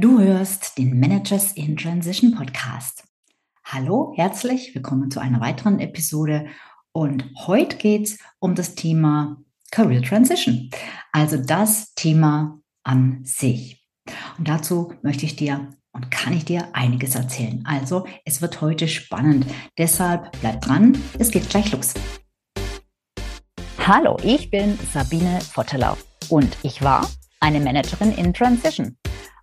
Du hörst den Managers in Transition Podcast. Hallo, herzlich willkommen zu einer weiteren Episode. Und heute geht es um das Thema Career Transition, also das Thema an sich. Und dazu möchte ich dir und kann ich dir einiges erzählen. Also, es wird heute spannend. Deshalb bleib dran, es geht gleich los. Hallo, ich bin Sabine Vottelau und ich war eine Managerin in Transition.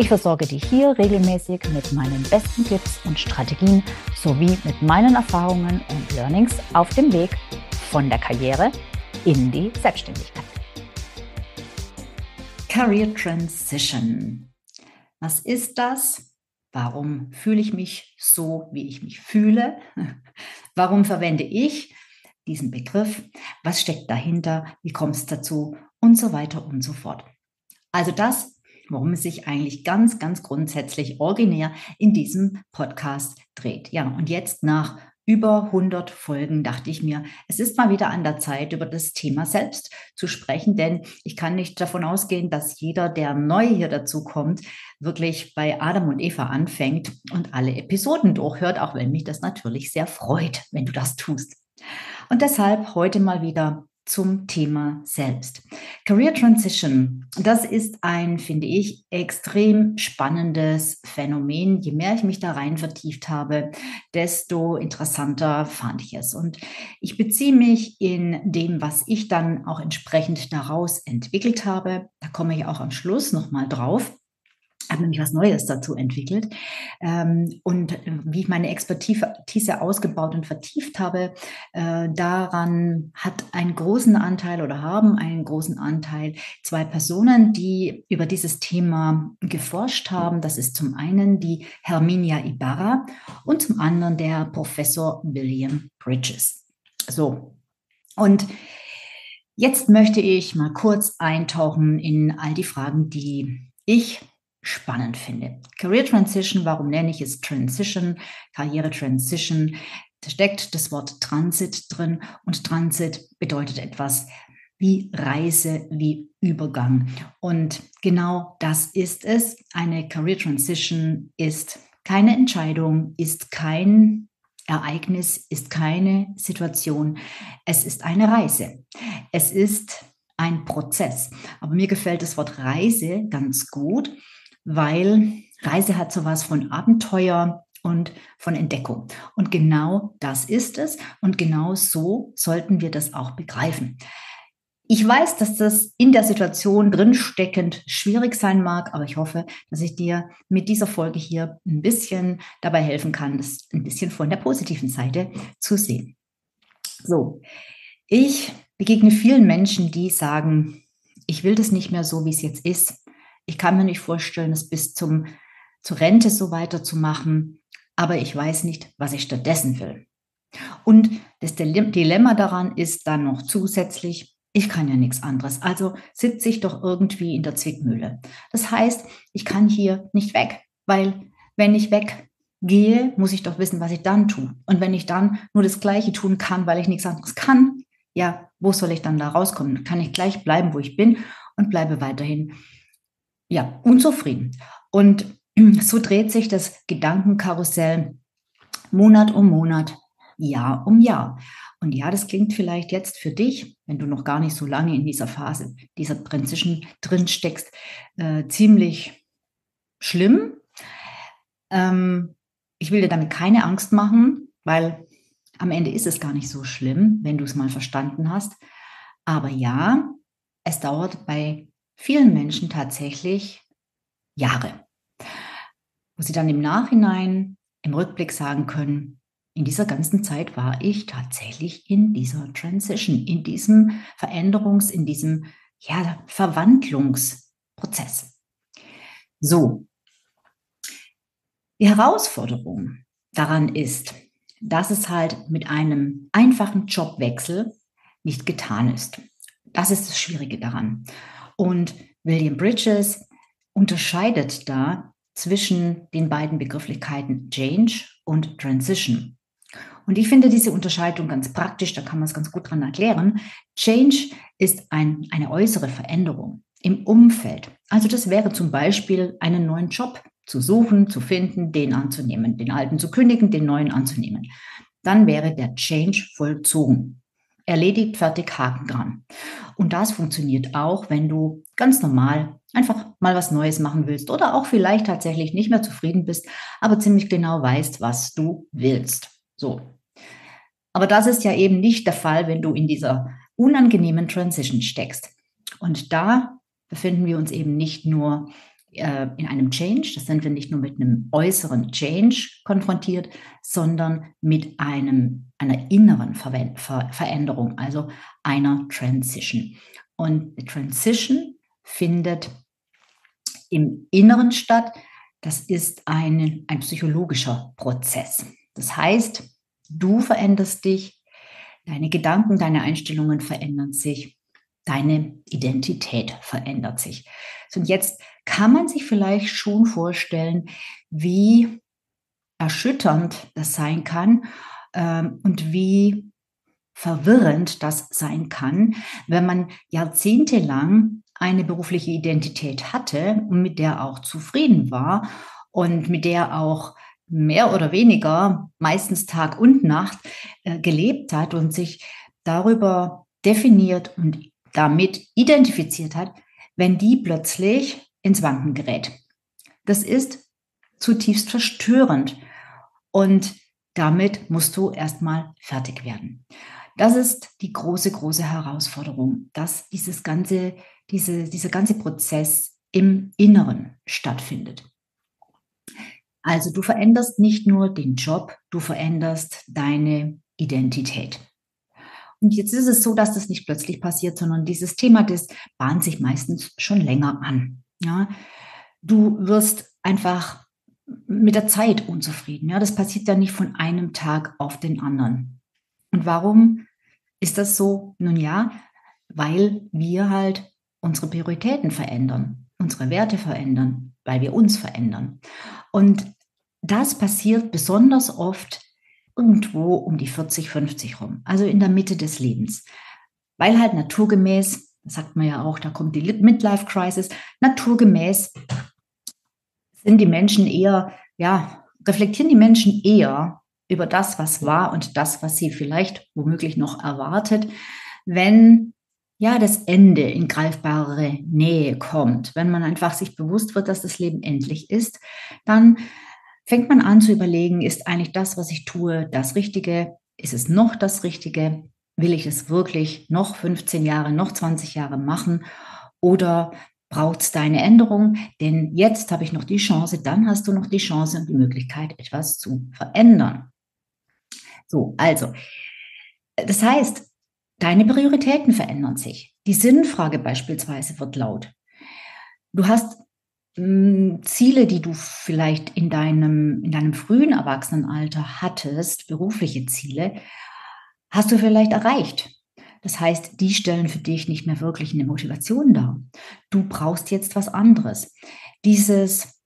Ich versorge dich hier regelmäßig mit meinen besten Tipps und Strategien sowie mit meinen Erfahrungen und Learnings auf dem Weg von der Karriere in die Selbstständigkeit. Career Transition. Was ist das? Warum fühle ich mich so, wie ich mich fühle? Warum verwende ich diesen Begriff? Was steckt dahinter? Wie kommt es dazu? Und so weiter und so fort. Also das worum es sich eigentlich ganz, ganz grundsätzlich originär in diesem Podcast dreht. Ja, und jetzt nach über 100 Folgen dachte ich mir, es ist mal wieder an der Zeit, über das Thema selbst zu sprechen, denn ich kann nicht davon ausgehen, dass jeder, der neu hier dazu kommt, wirklich bei Adam und Eva anfängt und alle Episoden durchhört, auch wenn mich das natürlich sehr freut, wenn du das tust. Und deshalb heute mal wieder zum Thema selbst. Career Transition, das ist ein, finde ich, extrem spannendes Phänomen. Je mehr ich mich da rein vertieft habe, desto interessanter fand ich es. Und ich beziehe mich in dem, was ich dann auch entsprechend daraus entwickelt habe. Da komme ich auch am Schluss nochmal drauf habe nämlich was Neues dazu entwickelt. Ähm, und äh, wie ich meine Expertise ausgebaut und vertieft habe, äh, daran hat einen großen Anteil oder haben einen großen Anteil zwei Personen, die über dieses Thema geforscht haben. Das ist zum einen die Herminia Ibarra und zum anderen der Professor William Bridges. So. Und Jetzt möchte ich mal kurz eintauchen in all die Fragen, die ich spannend finde. Career Transition, warum nenne ich es Transition? Karriere Transition. Da steckt das Wort Transit drin und Transit bedeutet etwas wie Reise, wie Übergang. Und genau das ist es. Eine Career Transition ist keine Entscheidung, ist kein Ereignis, ist keine Situation. Es ist eine Reise. Es ist ein Prozess. Aber mir gefällt das Wort Reise ganz gut, weil Reise hat sowas von Abenteuer und von Entdeckung. Und genau das ist es. Und genau so sollten wir das auch begreifen. Ich weiß, dass das in der Situation drinsteckend schwierig sein mag, aber ich hoffe, dass ich dir mit dieser Folge hier ein bisschen dabei helfen kann, das ein bisschen von der positiven Seite zu sehen. So, ich begegne vielen Menschen, die sagen, ich will das nicht mehr so, wie es jetzt ist ich kann mir nicht vorstellen, es bis zum, zur Rente so weiterzumachen, aber ich weiß nicht, was ich stattdessen will. Und das Dilemma daran ist dann noch zusätzlich, ich kann ja nichts anderes. Also sitze ich doch irgendwie in der Zwickmühle. Das heißt, ich kann hier nicht weg, weil wenn ich weggehe, muss ich doch wissen, was ich dann tue. Und wenn ich dann nur das Gleiche tun kann, weil ich nichts anderes kann, ja, wo soll ich dann da rauskommen? Kann ich gleich bleiben, wo ich bin und bleibe weiterhin ja, unzufrieden. Und so dreht sich das Gedankenkarussell Monat um Monat, Jahr um Jahr. Und ja, das klingt vielleicht jetzt für dich, wenn du noch gar nicht so lange in dieser Phase, dieser Transition drin steckst, äh, ziemlich schlimm. Ähm, ich will dir damit keine Angst machen, weil am Ende ist es gar nicht so schlimm, wenn du es mal verstanden hast. Aber ja, es dauert bei vielen Menschen tatsächlich Jahre, wo sie dann im Nachhinein, im Rückblick sagen können, in dieser ganzen Zeit war ich tatsächlich in dieser Transition, in diesem Veränderungs-, in diesem ja, Verwandlungsprozess. So, die Herausforderung daran ist, dass es halt mit einem einfachen Jobwechsel nicht getan ist. Das ist das Schwierige daran. Und William Bridges unterscheidet da zwischen den beiden Begrifflichkeiten Change und Transition. Und ich finde diese Unterscheidung ganz praktisch, da kann man es ganz gut dran erklären. Change ist ein, eine äußere Veränderung im Umfeld. Also das wäre zum Beispiel einen neuen Job zu suchen, zu finden, den anzunehmen, den alten zu kündigen, den neuen anzunehmen. Dann wäre der Change vollzogen. Erledigt, fertig, Haken dran. Und das funktioniert auch, wenn du ganz normal einfach mal was Neues machen willst oder auch vielleicht tatsächlich nicht mehr zufrieden bist, aber ziemlich genau weißt, was du willst. So. Aber das ist ja eben nicht der Fall, wenn du in dieser unangenehmen Transition steckst. Und da befinden wir uns eben nicht nur äh, in einem Change, das sind wir nicht nur mit einem äußeren Change konfrontiert, sondern mit einem, einer inneren Ver Ver Veränderung, also einer Transition. Und die Transition findet im Inneren statt. Das ist ein, ein psychologischer Prozess. Das heißt, du veränderst dich, deine Gedanken, deine Einstellungen verändern sich, deine Identität verändert sich. und jetzt kann man sich vielleicht schon vorstellen, wie erschütternd das sein kann ähm, und wie verwirrend das sein kann, wenn man jahrzehntelang eine berufliche Identität hatte und mit der auch zufrieden war und mit der auch mehr oder weniger, meistens Tag und Nacht, äh, gelebt hat und sich darüber definiert und damit identifiziert hat, wenn die plötzlich ins Wanken gerät. Das ist zutiefst verstörend und damit musst du erstmal fertig werden. Das ist die große, große Herausforderung, dass dieses ganze, diese, dieser ganze Prozess im Inneren stattfindet. Also du veränderst nicht nur den Job, du veränderst deine Identität. Und jetzt ist es so, dass das nicht plötzlich passiert, sondern dieses Thema, das bahnt sich meistens schon länger an. Ja, du wirst einfach mit der Zeit unzufrieden. Ja, das passiert ja nicht von einem Tag auf den anderen. Und warum ist das so? Nun ja, weil wir halt unsere Prioritäten verändern, unsere Werte verändern, weil wir uns verändern. Und das passiert besonders oft irgendwo um die 40, 50 rum, also in der Mitte des Lebens. Weil halt naturgemäß, das sagt man ja auch, da kommt die Midlife Crisis, naturgemäß sind die Menschen eher, ja, reflektieren die Menschen eher über das, was war und das, was sie vielleicht womöglich noch erwartet, wenn ja das Ende in greifbare Nähe kommt, wenn man einfach sich bewusst wird, dass das Leben endlich ist, dann fängt man an zu überlegen, ist eigentlich das, was ich tue, das Richtige? Ist es noch das Richtige? Will ich es wirklich noch 15 Jahre, noch 20 Jahre machen? Oder braucht es da eine Änderung? Denn jetzt habe ich noch die Chance, dann hast du noch die Chance und die Möglichkeit, etwas zu verändern. So, also, das heißt, deine Prioritäten verändern sich. Die Sinnfrage beispielsweise wird laut. Du hast hm, Ziele, die du vielleicht in deinem, in deinem frühen Erwachsenenalter hattest, berufliche Ziele, hast du vielleicht erreicht. Das heißt, die stellen für dich nicht mehr wirklich eine Motivation dar. Du brauchst jetzt was anderes. Dieses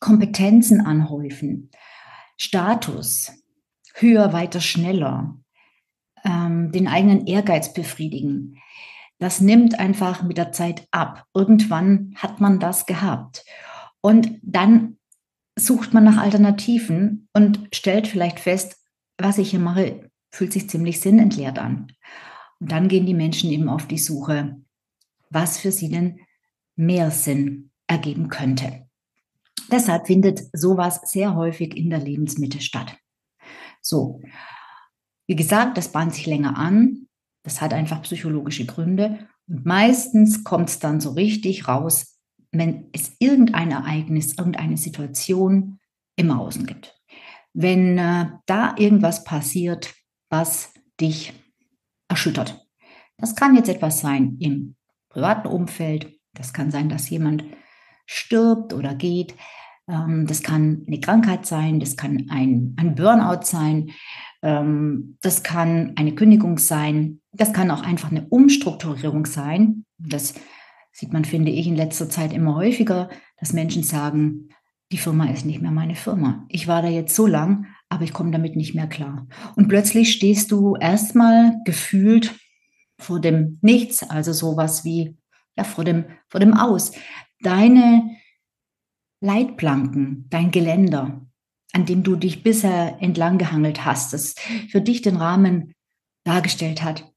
Kompetenzen anhäufen, Status, höher, weiter, schneller, ähm, den eigenen Ehrgeiz befriedigen, das nimmt einfach mit der Zeit ab. Irgendwann hat man das gehabt. Und dann sucht man nach Alternativen und stellt vielleicht fest, was ich hier mache, fühlt sich ziemlich sinnentleert an. Und dann gehen die Menschen eben auf die Suche, was für sie denn mehr Sinn ergeben könnte. Deshalb findet sowas sehr häufig in der Lebensmitte statt. So, wie gesagt, das bahnt sich länger an. Das hat einfach psychologische Gründe. Und meistens kommt es dann so richtig raus, wenn es irgendein Ereignis, irgendeine Situation im Außen gibt. Wenn äh, da irgendwas passiert, was dich erschüttert. Das kann jetzt etwas sein im privaten Umfeld. Das kann sein, dass jemand stirbt oder geht. Ähm, das kann eine Krankheit sein, das kann ein, ein Burnout sein, ähm, das kann eine Kündigung sein, das kann auch einfach eine Umstrukturierung sein. Das sieht man, finde ich, in letzter Zeit immer häufiger, dass Menschen sagen, die Firma ist nicht mehr meine Firma. Ich war da jetzt so lang, aber ich komme damit nicht mehr klar. Und plötzlich stehst du erstmal gefühlt vor dem Nichts, also sowas wie ja vor dem vor dem Aus. Deine Leitplanken, dein Geländer, an dem du dich bisher entlang gehangelt hast, das für dich den Rahmen dargestellt hat,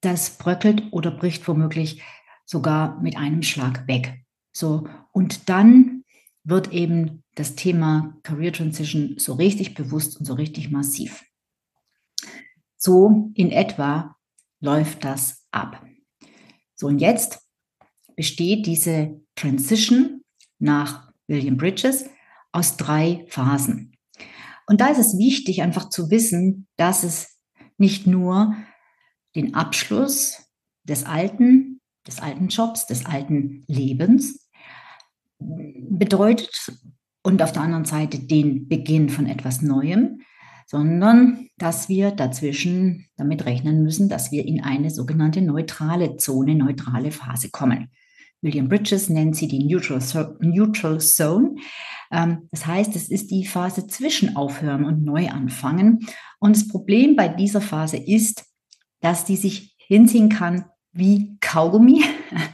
das bröckelt oder bricht womöglich sogar mit einem Schlag weg. So und dann wird eben das Thema Career Transition so richtig bewusst und so richtig massiv. So in etwa läuft das ab. So und jetzt besteht diese Transition nach William Bridges aus drei Phasen. Und da ist es wichtig, einfach zu wissen, dass es nicht nur den Abschluss des alten, des alten Jobs, des alten Lebens bedeutet und auf der anderen Seite den Beginn von etwas Neuem, sondern dass wir dazwischen damit rechnen müssen, dass wir in eine sogenannte neutrale Zone, neutrale Phase kommen. William Bridges nennt sie die Neutral, Neutral Zone. Ähm, das heißt, es ist die Phase zwischen Aufhören und Neuanfangen. Und das Problem bei dieser Phase ist, dass die sich hinziehen kann wie Kaugummi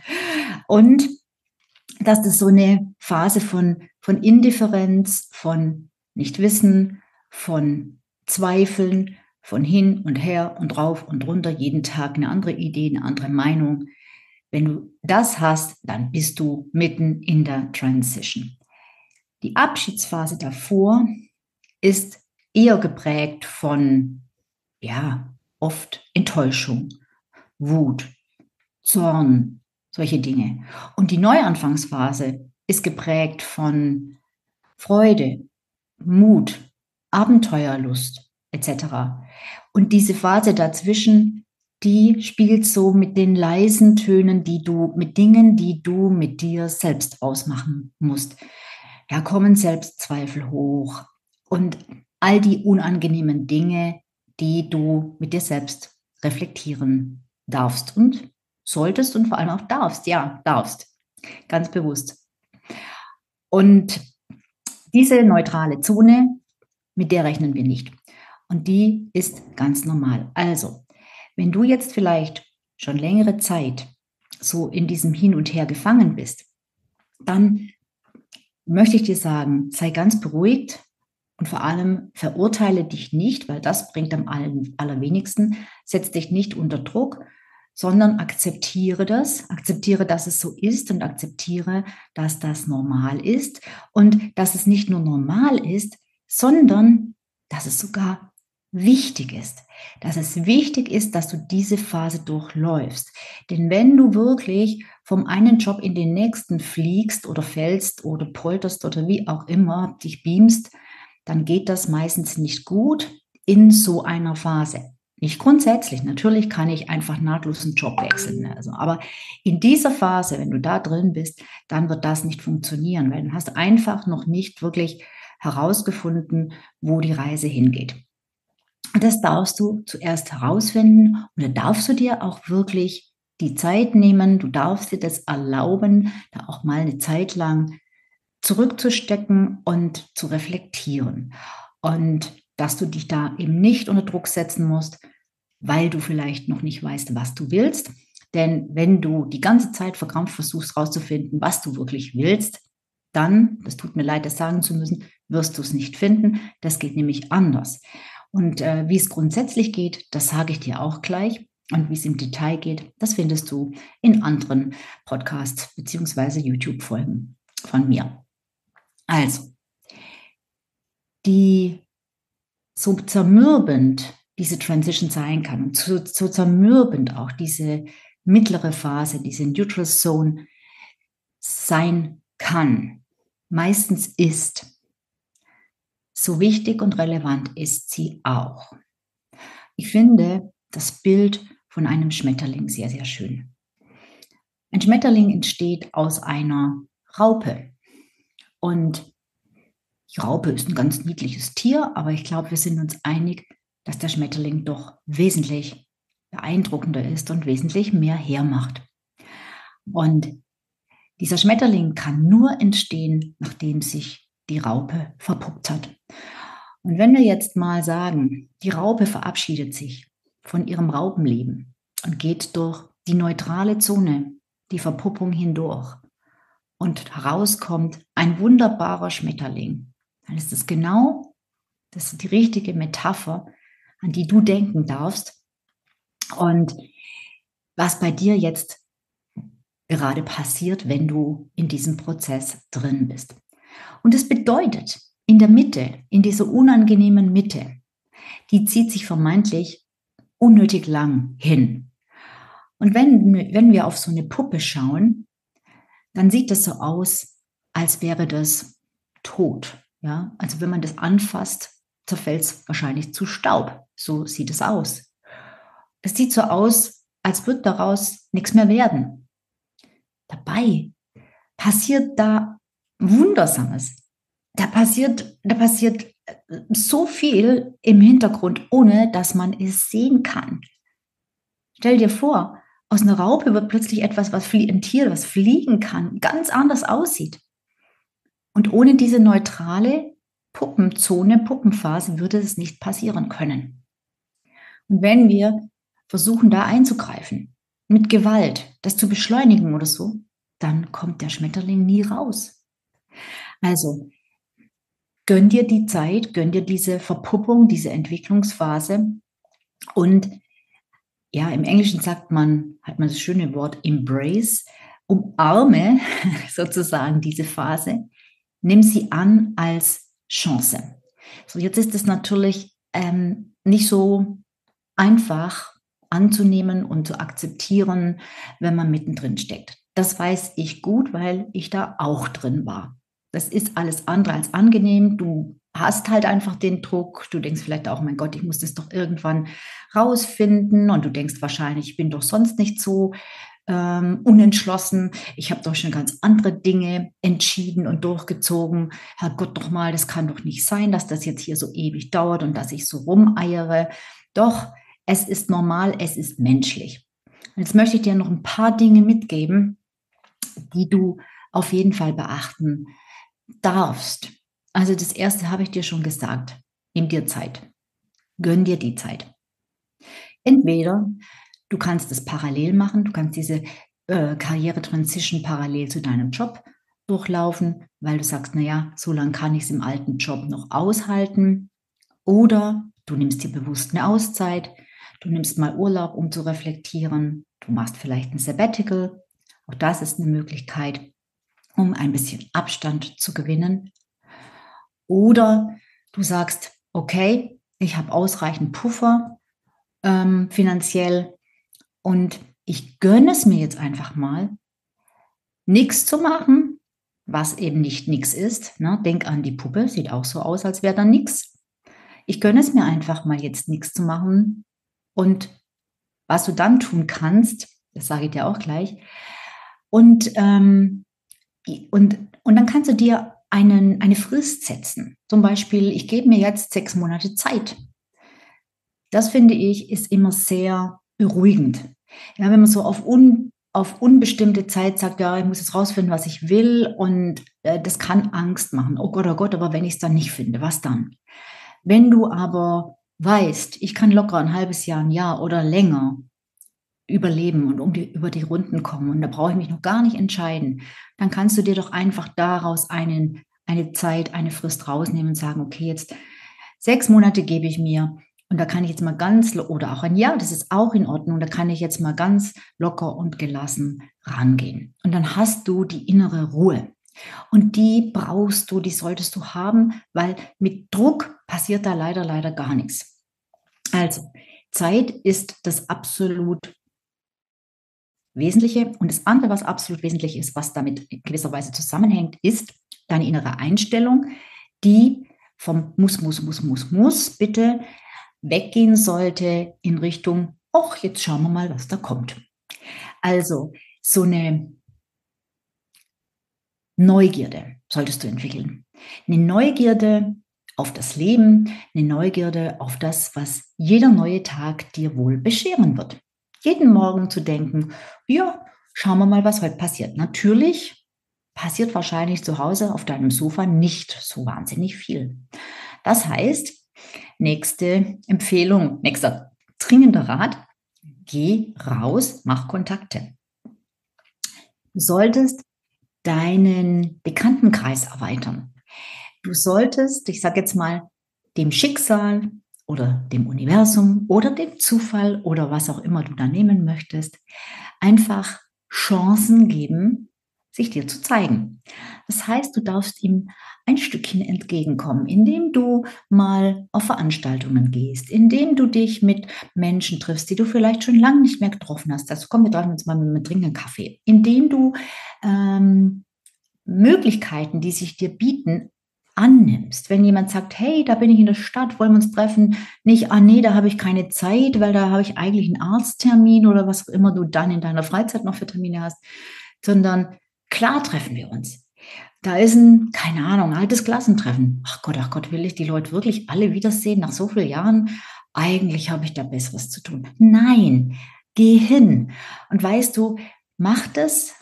und dass das so eine Phase von, von Indifferenz, von Nichtwissen, von Zweifeln, von hin und her und drauf und runter, jeden Tag eine andere Idee, eine andere Meinung, wenn du das hast, dann bist du mitten in der Transition. Die Abschiedsphase davor ist eher geprägt von, ja, oft Enttäuschung, Wut, Zorn, solche Dinge. Und die Neuanfangsphase ist geprägt von Freude, Mut, Abenteuerlust etc. Und diese Phase dazwischen die spielt so mit den leisen Tönen, die du, mit Dingen, die du mit dir selbst ausmachen musst. Da kommen Selbstzweifel hoch und all die unangenehmen Dinge, die du mit dir selbst reflektieren darfst und solltest und vor allem auch darfst. Ja, darfst. Ganz bewusst. Und diese neutrale Zone, mit der rechnen wir nicht. Und die ist ganz normal. Also, wenn du jetzt vielleicht schon längere Zeit so in diesem Hin und Her gefangen bist, dann möchte ich dir sagen, sei ganz beruhigt und vor allem verurteile dich nicht, weil das bringt am allerwenigsten. Setz dich nicht unter Druck, sondern akzeptiere das, akzeptiere, dass es so ist und akzeptiere, dass das normal ist und dass es nicht nur normal ist, sondern dass es sogar wichtig ist, dass es wichtig ist, dass du diese Phase durchläufst. Denn wenn du wirklich vom einen Job in den nächsten fliegst oder fällst oder polterst oder wie auch immer dich beamst, dann geht das meistens nicht gut in so einer Phase. Nicht grundsätzlich, natürlich kann ich einfach nahtlos einen Job wechseln. Ne? Also, aber in dieser Phase, wenn du da drin bist, dann wird das nicht funktionieren, weil du hast einfach noch nicht wirklich herausgefunden, wo die Reise hingeht. Das darfst du zuerst herausfinden und dann darfst du dir auch wirklich die Zeit nehmen, du darfst dir das erlauben, da auch mal eine Zeit lang zurückzustecken und zu reflektieren. Und dass du dich da eben nicht unter Druck setzen musst, weil du vielleicht noch nicht weißt, was du willst. Denn wenn du die ganze Zeit verkrampft versuchst herauszufinden, was du wirklich willst, dann, das tut mir leid, das sagen zu müssen, wirst du es nicht finden. Das geht nämlich anders. Und äh, wie es grundsätzlich geht, das sage ich dir auch gleich. Und wie es im Detail geht, das findest du in anderen Podcasts bzw. YouTube-Folgen von mir. Also, die so zermürbend diese Transition sein kann und so, so zermürbend auch diese mittlere Phase, diese Neutral Zone sein kann, meistens ist, so wichtig und relevant ist sie auch. Ich finde das Bild von einem Schmetterling sehr, sehr schön. Ein Schmetterling entsteht aus einer Raupe. Und die Raupe ist ein ganz niedliches Tier, aber ich glaube, wir sind uns einig, dass der Schmetterling doch wesentlich beeindruckender ist und wesentlich mehr hermacht. Und dieser Schmetterling kann nur entstehen, nachdem sich die Raupe verpuppt hat. Und wenn wir jetzt mal sagen, die Raupe verabschiedet sich von ihrem Raupenleben und geht durch die neutrale Zone, die Verpuppung hindurch und herauskommt ein wunderbarer Schmetterling, dann ist das genau das die richtige Metapher, an die du denken darfst. Und was bei dir jetzt gerade passiert, wenn du in diesem Prozess drin bist. Und es bedeutet, in der Mitte, in dieser unangenehmen Mitte, die zieht sich vermeintlich unnötig lang hin. Und wenn, wenn wir auf so eine Puppe schauen, dann sieht das so aus, als wäre das tot. Ja, also wenn man das anfasst, zerfällt es wahrscheinlich zu Staub. So sieht es aus. Es sieht so aus, als wird daraus nichts mehr werden. Dabei passiert da Wundersames. Da passiert, da passiert äh, so viel im Hintergrund, ohne dass man es sehen kann. Stell dir vor, aus einer Raupe wird plötzlich etwas, was ein Tier, was fliegen kann, ganz anders aussieht. Und ohne diese neutrale Puppenzone, Puppenphase würde es nicht passieren können. Und wenn wir versuchen, da einzugreifen, mit Gewalt, das zu beschleunigen oder so, dann kommt der Schmetterling nie raus. Also, gönn dir die Zeit, gönn dir diese Verpuppung, diese Entwicklungsphase und ja, im Englischen sagt man, hat man das schöne Wort embrace, umarme sozusagen diese Phase, nimm sie an als Chance. So, jetzt ist es natürlich ähm, nicht so einfach anzunehmen und zu akzeptieren, wenn man mittendrin steckt. Das weiß ich gut, weil ich da auch drin war. Das ist alles andere als angenehm. Du hast halt einfach den Druck. Du denkst vielleicht auch, mein Gott, ich muss das doch irgendwann rausfinden. Und du denkst wahrscheinlich, ich bin doch sonst nicht so ähm, unentschlossen. Ich habe doch schon ganz andere Dinge entschieden und durchgezogen. Herrgott doch mal, das kann doch nicht sein, dass das jetzt hier so ewig dauert und dass ich so rumeiere. Doch, es ist normal, es ist menschlich. Und jetzt möchte ich dir noch ein paar Dinge mitgeben, die du auf jeden Fall beachten darfst. Also das erste habe ich dir schon gesagt. Nimm dir Zeit. Gönn dir die Zeit. Entweder Du kannst es parallel machen, du kannst diese äh, Karriere-Transition parallel zu deinem Job durchlaufen, weil du sagst, naja, so lange kann ich es im alten Job noch aushalten. Oder du nimmst dir bewusst eine Auszeit, du nimmst mal Urlaub, um zu reflektieren, du machst vielleicht ein Sabbatical. Auch das ist eine Möglichkeit, um ein bisschen Abstand zu gewinnen. Oder du sagst, okay, ich habe ausreichend Puffer ähm, finanziell, und ich gönne es mir jetzt einfach mal, nichts zu machen, was eben nicht nichts ist. Ne? Denk an die Puppe, sieht auch so aus, als wäre da nichts. Ich gönne es mir einfach mal jetzt nichts zu machen. Und was du dann tun kannst, das sage ich dir auch gleich. Und, ähm, und, und dann kannst du dir einen, eine Frist setzen. Zum Beispiel, ich gebe mir jetzt sechs Monate Zeit. Das finde ich ist immer sehr beruhigend. Ja, wenn man so auf, un, auf unbestimmte Zeit sagt, ja, ich muss jetzt rausfinden, was ich will und äh, das kann Angst machen. Oh Gott, oh Gott, aber wenn ich es dann nicht finde, was dann? Wenn du aber weißt, ich kann locker ein halbes Jahr, ein Jahr oder länger überleben und um die, über die Runden kommen und da brauche ich mich noch gar nicht entscheiden, dann kannst du dir doch einfach daraus einen, eine Zeit, eine Frist rausnehmen und sagen, okay, jetzt sechs Monate gebe ich mir und da kann ich jetzt mal ganz, oder auch ein Ja, das ist auch in Ordnung, da kann ich jetzt mal ganz locker und gelassen rangehen. Und dann hast du die innere Ruhe. Und die brauchst du, die solltest du haben, weil mit Druck passiert da leider, leider gar nichts. Also, Zeit ist das absolut Wesentliche. Und das andere, was absolut wesentlich ist, was damit in gewisser Weise zusammenhängt, ist deine innere Einstellung, die vom muss, muss, muss, muss, muss bitte weggehen sollte in Richtung, ach, jetzt schauen wir mal, was da kommt. Also so eine Neugierde solltest du entwickeln. Eine Neugierde auf das Leben, eine Neugierde auf das, was jeder neue Tag dir wohl bescheren wird. Jeden Morgen zu denken, ja, schauen wir mal, was heute passiert. Natürlich passiert wahrscheinlich zu Hause auf deinem Sofa nicht so wahnsinnig viel. Das heißt, nächste Empfehlung, nächster dringender Rat, geh raus, mach Kontakte. Du solltest deinen Bekanntenkreis erweitern. Du solltest, ich sage jetzt mal, dem Schicksal oder dem Universum oder dem Zufall oder was auch immer du da nehmen möchtest, einfach Chancen geben, sich dir zu zeigen. Das heißt, du darfst ihm ein Stückchen entgegenkommen, indem du mal auf Veranstaltungen gehst, indem du dich mit Menschen triffst, die du vielleicht schon lange nicht mehr getroffen hast. Also komm, wir treffen uns mal mit, mit trinken Kaffee. Indem du ähm, Möglichkeiten, die sich dir bieten, annimmst. Wenn jemand sagt, hey, da bin ich in der Stadt, wollen wir uns treffen? Nicht, ah nee, da habe ich keine Zeit, weil da habe ich eigentlich einen Arzttermin oder was auch immer du dann in deiner Freizeit noch für Termine hast, sondern klar treffen wir uns. Da ist ein, keine Ahnung, altes Klassentreffen. Ach Gott, ach Gott, will ich die Leute wirklich alle wiedersehen nach so vielen Jahren? Eigentlich habe ich da Besseres zu tun. Nein, geh hin. Und weißt du, mach das,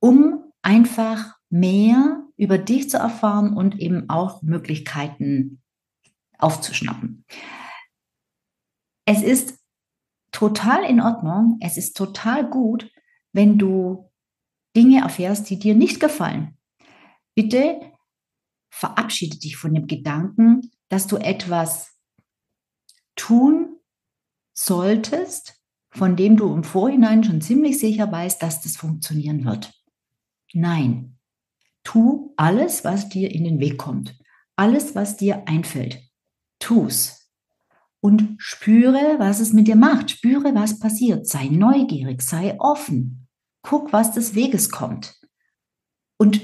um einfach mehr über dich zu erfahren und eben auch Möglichkeiten aufzuschnappen. Es ist total in Ordnung, es ist total gut, wenn du Dinge erfährst, die dir nicht gefallen. Bitte verabschiede dich von dem Gedanken, dass du etwas tun solltest, von dem du im Vorhinein schon ziemlich sicher weißt, dass das funktionieren wird. Nein, Tu alles, was dir in den Weg kommt. Alles, was dir einfällt. Tu's. Und spüre, was es mit dir macht. Spüre, was passiert. Sei neugierig, sei offen. Guck, was des Weges kommt. Und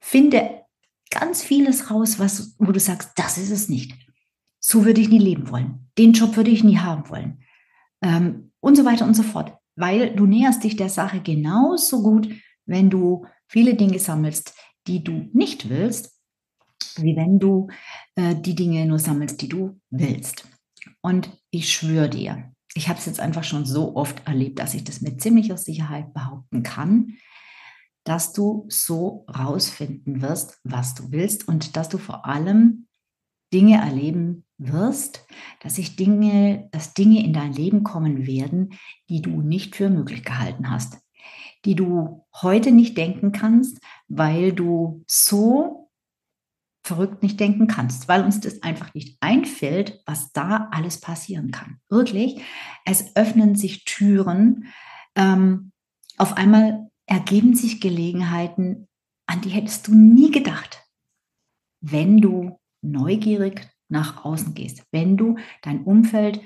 finde ganz vieles raus, was, wo du sagst, das ist es nicht. So würde ich nie leben wollen. Den Job würde ich nie haben wollen. Ähm, und so weiter und so fort. Weil du näherst dich der Sache genauso gut, wenn du viele Dinge sammelst, die du nicht willst, wie wenn du äh, die Dinge nur sammelst, die du willst. Und ich schwöre dir, ich habe es jetzt einfach schon so oft erlebt, dass ich das mit ziemlicher Sicherheit behaupten kann, dass du so rausfinden wirst, was du willst und dass du vor allem Dinge erleben wirst, dass sich Dinge, dass Dinge in dein Leben kommen werden, die du nicht für möglich gehalten hast die du heute nicht denken kannst, weil du so verrückt nicht denken kannst, weil uns das einfach nicht einfällt, was da alles passieren kann. Wirklich, es öffnen sich Türen, ähm, auf einmal ergeben sich Gelegenheiten, an die hättest du nie gedacht, wenn du neugierig nach außen gehst, wenn du dein Umfeld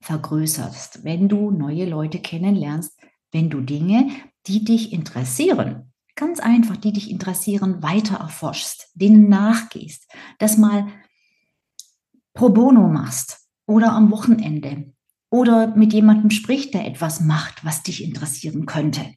vergrößerst, wenn du neue Leute kennenlernst, wenn du Dinge, die dich interessieren, ganz einfach, die dich interessieren, weiter erforschst, denen nachgehst, das mal pro bono machst oder am Wochenende oder mit jemandem spricht, der etwas macht, was dich interessieren könnte.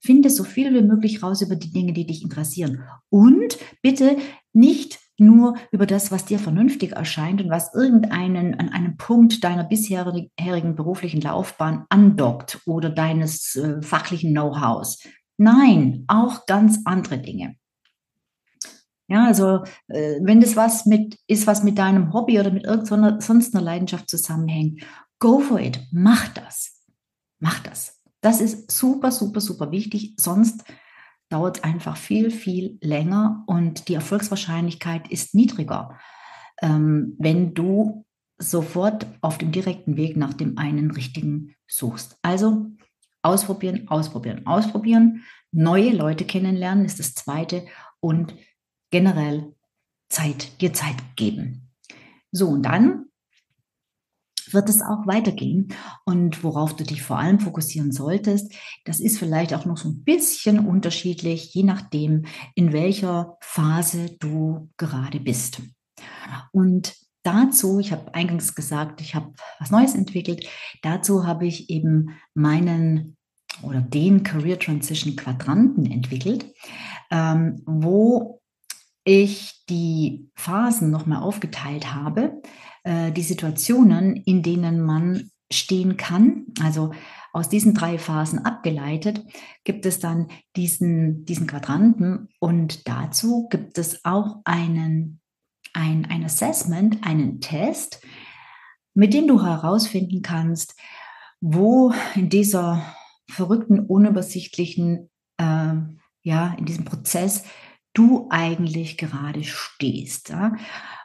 Finde so viel wie möglich raus über die Dinge, die dich interessieren. Und bitte nicht nur über das, was dir vernünftig erscheint und was irgendeinen an einem Punkt deiner bisherigen beruflichen Laufbahn andockt oder deines äh, fachlichen Know-hows. Nein, auch ganz andere Dinge. Ja, also äh, wenn das was mit ist, was mit deinem Hobby oder mit irgendeiner sonst einer Leidenschaft zusammenhängt, go for it, mach das, mach das. Das ist super, super, super wichtig. Sonst dauert einfach viel, viel länger und die Erfolgswahrscheinlichkeit ist niedriger, ähm, wenn du sofort auf dem direkten Weg nach dem einen richtigen suchst. Also ausprobieren, ausprobieren, ausprobieren. Neue Leute kennenlernen ist das zweite und generell Zeit, dir Zeit geben. So, und dann wird es auch weitergehen. Und worauf du dich vor allem fokussieren solltest, das ist vielleicht auch noch so ein bisschen unterschiedlich, je nachdem, in welcher Phase du gerade bist. Und dazu, ich habe eingangs gesagt, ich habe was Neues entwickelt. Dazu habe ich eben meinen oder den Career Transition Quadranten entwickelt, ähm, wo ich die Phasen nochmal aufgeteilt habe, äh, die Situationen, in denen man stehen kann. Also aus diesen drei Phasen abgeleitet gibt es dann diesen, diesen Quadranten und dazu gibt es auch einen, ein, ein Assessment, einen Test, mit dem du herausfinden kannst, wo in dieser verrückten, unübersichtlichen, äh, ja, in diesem Prozess du eigentlich gerade stehst. Ja?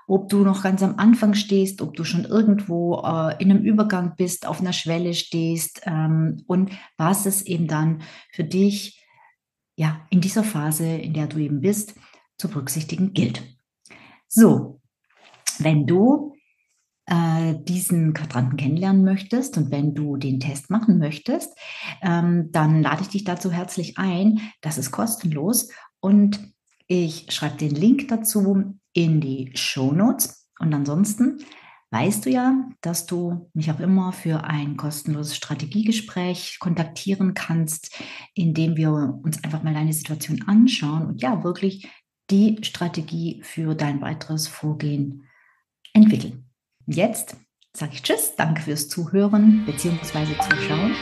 Ob du noch ganz am Anfang stehst, ob du schon irgendwo äh, in einem Übergang bist, auf einer Schwelle stehst ähm, und was es eben dann für dich ja in dieser Phase, in der du eben bist, zu berücksichtigen gilt. So, wenn du äh, diesen Quadranten kennenlernen möchtest und wenn du den Test machen möchtest, ähm, dann lade ich dich dazu herzlich ein. Das ist kostenlos und ich schreibe den Link dazu in die Show Notes. Und ansonsten weißt du ja, dass du mich auch immer für ein kostenloses Strategiegespräch kontaktieren kannst, indem wir uns einfach mal deine Situation anschauen und ja, wirklich die Strategie für dein weiteres Vorgehen entwickeln. Jetzt sage ich Tschüss, danke fürs Zuhören bzw. Zuschauen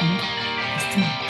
und bis zum nächsten Mal.